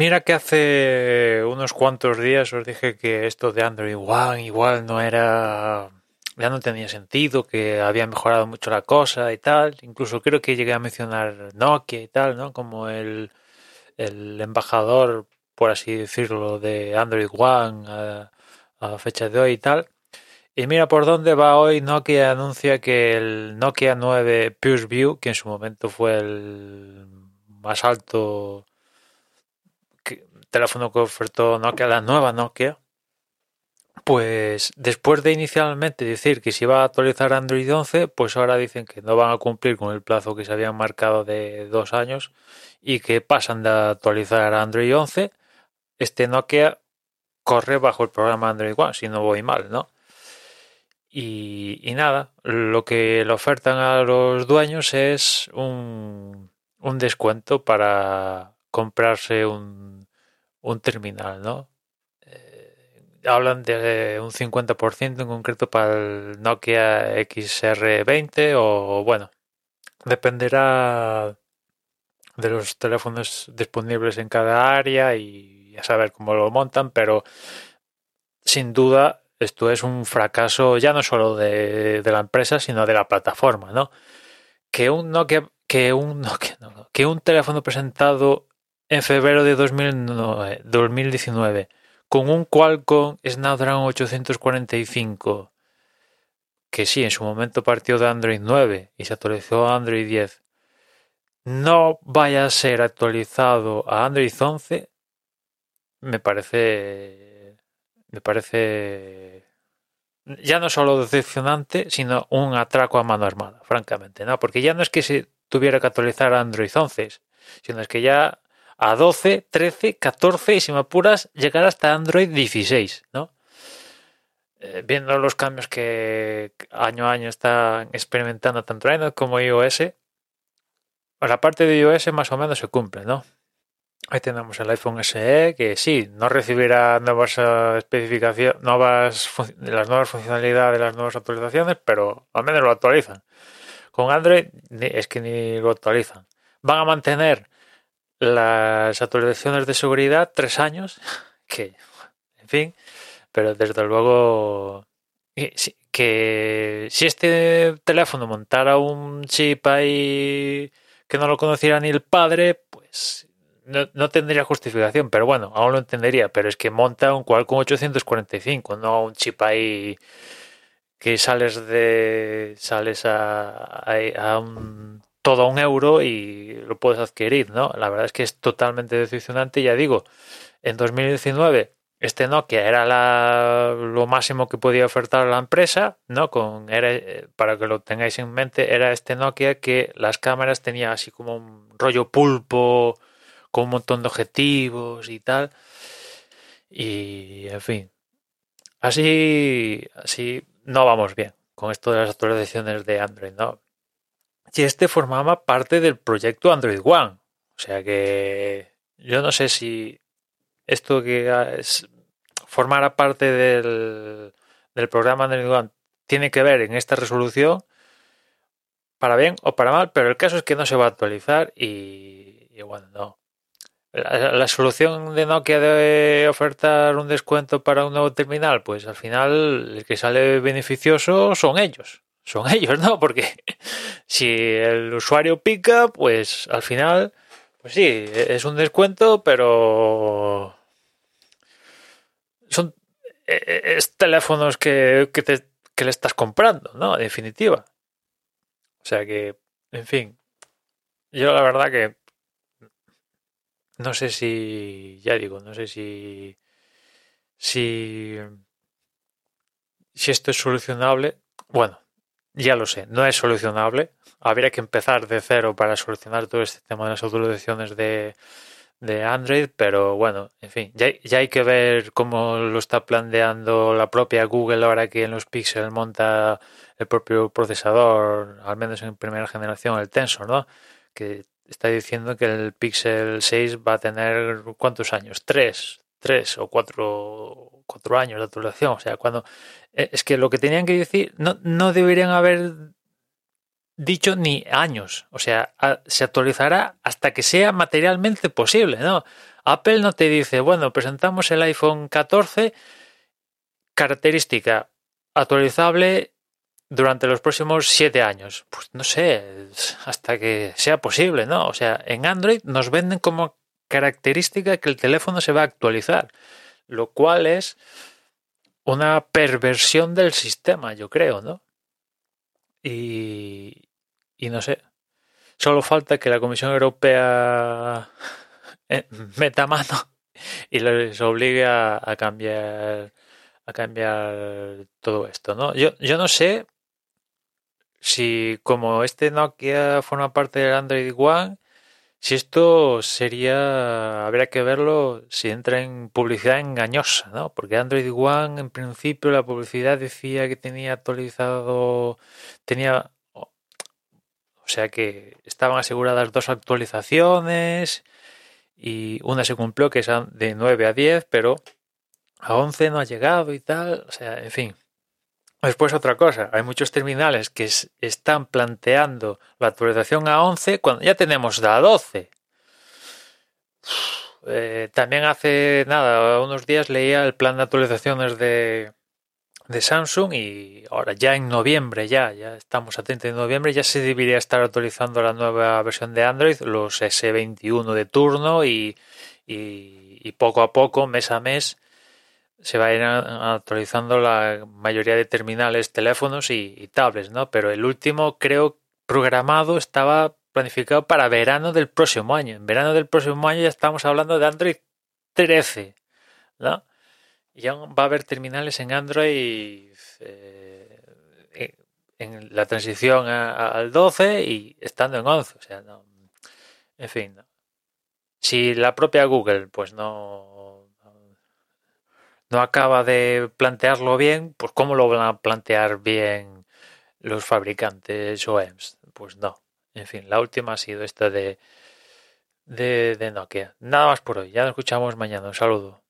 Mira que hace unos cuantos días os dije que esto de Android One igual no era ya no tenía sentido, que había mejorado mucho la cosa y tal. Incluso creo que llegué a mencionar Nokia y tal, ¿no? Como el, el embajador, por así decirlo, de Android One a, fecha de hoy y tal. Y mira por dónde va hoy. Nokia anuncia que el Nokia 9 Pure View, que en su momento fue el más alto teléfono que ofertó Nokia, la nueva Nokia, pues después de inicialmente decir que se iba a actualizar Android 11, pues ahora dicen que no van a cumplir con el plazo que se habían marcado de dos años y que pasan de actualizar Android 11. Este Nokia corre bajo el programa Android One, si no voy mal, ¿no? Y, y nada, lo que le ofertan a los dueños es un, un descuento para comprarse un, un terminal, ¿no? hablan de un 50% en concreto para el Nokia XR20 o bueno, dependerá de los teléfonos disponibles en cada área y a saber cómo lo montan, pero sin duda esto es un fracaso ya no solo de, de la empresa, sino de la plataforma, ¿no? Que un Nokia, que un Nokia, no, que un teléfono presentado en febrero de 2009, 2019 con un Qualcomm Snapdragon 845, que sí, en su momento partió de Android 9 y se actualizó a Android 10, no vaya a ser actualizado a Android 11, me parece. Me parece. Ya no solo decepcionante, sino un atraco a mano armada, francamente, ¿no? Porque ya no es que se tuviera que actualizar a Android 11, sino es que ya a 12, 13, 14 y si me apuras llegar hasta Android 16, ¿no? Eh, viendo los cambios que año a año están experimentando tanto Android como iOS, la parte de iOS más o menos se cumple, ¿no? Ahí tenemos el iPhone SE que sí, no recibirá nuevas eh, especificaciones, nuevas las nuevas funcionalidades de las nuevas actualizaciones, pero al menos lo actualizan. Con Android es que ni lo actualizan. Van a mantener las actualizaciones de seguridad, tres años, que, en fin, pero desde luego que si este teléfono montara un chip ahí que no lo conociera ni el padre, pues no, no, tendría justificación, pero bueno, aún lo entendería, pero es que monta un Qualcomm 845, no un chip ahí que sales de sales a, a, a un todo un euro y lo puedes adquirir, ¿no? La verdad es que es totalmente decepcionante. Ya digo, en 2019 este Nokia era la, lo máximo que podía ofertar la empresa, ¿no? Con, era, para que lo tengáis en mente, era este Nokia que las cámaras tenía así como un rollo pulpo, con un montón de objetivos y tal. Y, en fin, así, así no vamos bien con esto de las actualizaciones de Android, ¿no? Y este formaba parte del proyecto Android One. O sea que yo no sé si esto que es, formara parte del, del programa Android One tiene que ver en esta resolución para bien o para mal, pero el caso es que no se va a actualizar y, y bueno, no. La, la, solución de Nokia de ofertar un descuento para un nuevo terminal, pues al final el que sale beneficioso son ellos son ellos, ¿no? Porque si el usuario pica, pues al final, pues sí, es un descuento, pero son e, e, es teléfonos que, que, que le estás comprando, ¿no? En definitiva. O sea que, en fin, yo la verdad que no sé si, ya digo, no sé si, si, si esto es solucionable. Bueno, ya lo sé, no es solucionable. Habría que empezar de cero para solucionar todo este tema de las autorizaciones de, de Android, pero bueno, en fin, ya, ya, hay que ver cómo lo está planteando la propia Google ahora que en los Pixel monta el propio procesador, al menos en primera generación, el Tensor, ¿no? Que está diciendo que el Pixel 6 va a tener ¿cuántos años? Tres, tres o cuatro, cuatro años de actualización. O sea, cuando eh, es que lo que tenían que decir, no, no deberían haber dicho ni años. O sea, se actualizará hasta que sea materialmente posible, ¿no? Apple no te dice, bueno, presentamos el iPhone 14, característica actualizable durante los próximos siete años. Pues no sé, hasta que sea posible, ¿no? O sea, en Android nos venden como característica que el teléfono se va a actualizar, lo cual es una perversión del sistema, yo creo, ¿no? Y, y no sé, solo falta que la Comisión Europea eh, meta mano y les obligue a, cambiar a cambiar todo esto, ¿no? Yo, yo no sé si como este Nokia forma parte del Android One, si esto sería, habría que verlo si entra en publicidad engañosa, ¿no? Porque Android One, en principio, la publicidad decía que tenía actualizado, tenía o sea que estaban aseguradas dos actualizaciones y una se cumplió que es de 9 a 10, pero a 11 no ha llegado y tal. O sea, en fin. Después otra cosa, hay muchos terminales que están planteando la actualización a 11 cuando ya tenemos la 12. Eh, también hace nada, unos días leía el plan de actualizaciones de, de Samsung y ahora ya en noviembre, ya, ya estamos a 30 de noviembre, ya se debería estar actualizando la nueva versión de Android, los S21 de turno y, y, poco a poco, mes a mes, se va a ir actualizando la mayoría de terminales, teléfonos y, tablets, ¿no? Pero el último creo programado estaba planificado para verano del próximo año. En verano del próximo año ya estamos hablando de Android 13, ¿no? ya va a haber terminales en Android eh, en la transición al 12 y estando en 11. O sea, no, en fin, si la propia Google pues no, no acaba de plantearlo bien, pues ¿cómo lo van a plantear bien los fabricantes OEMs? Pues no. En fin, la última ha sido esta de, de, de Nokia. Nada más por hoy. Ya nos escuchamos mañana. Un saludo.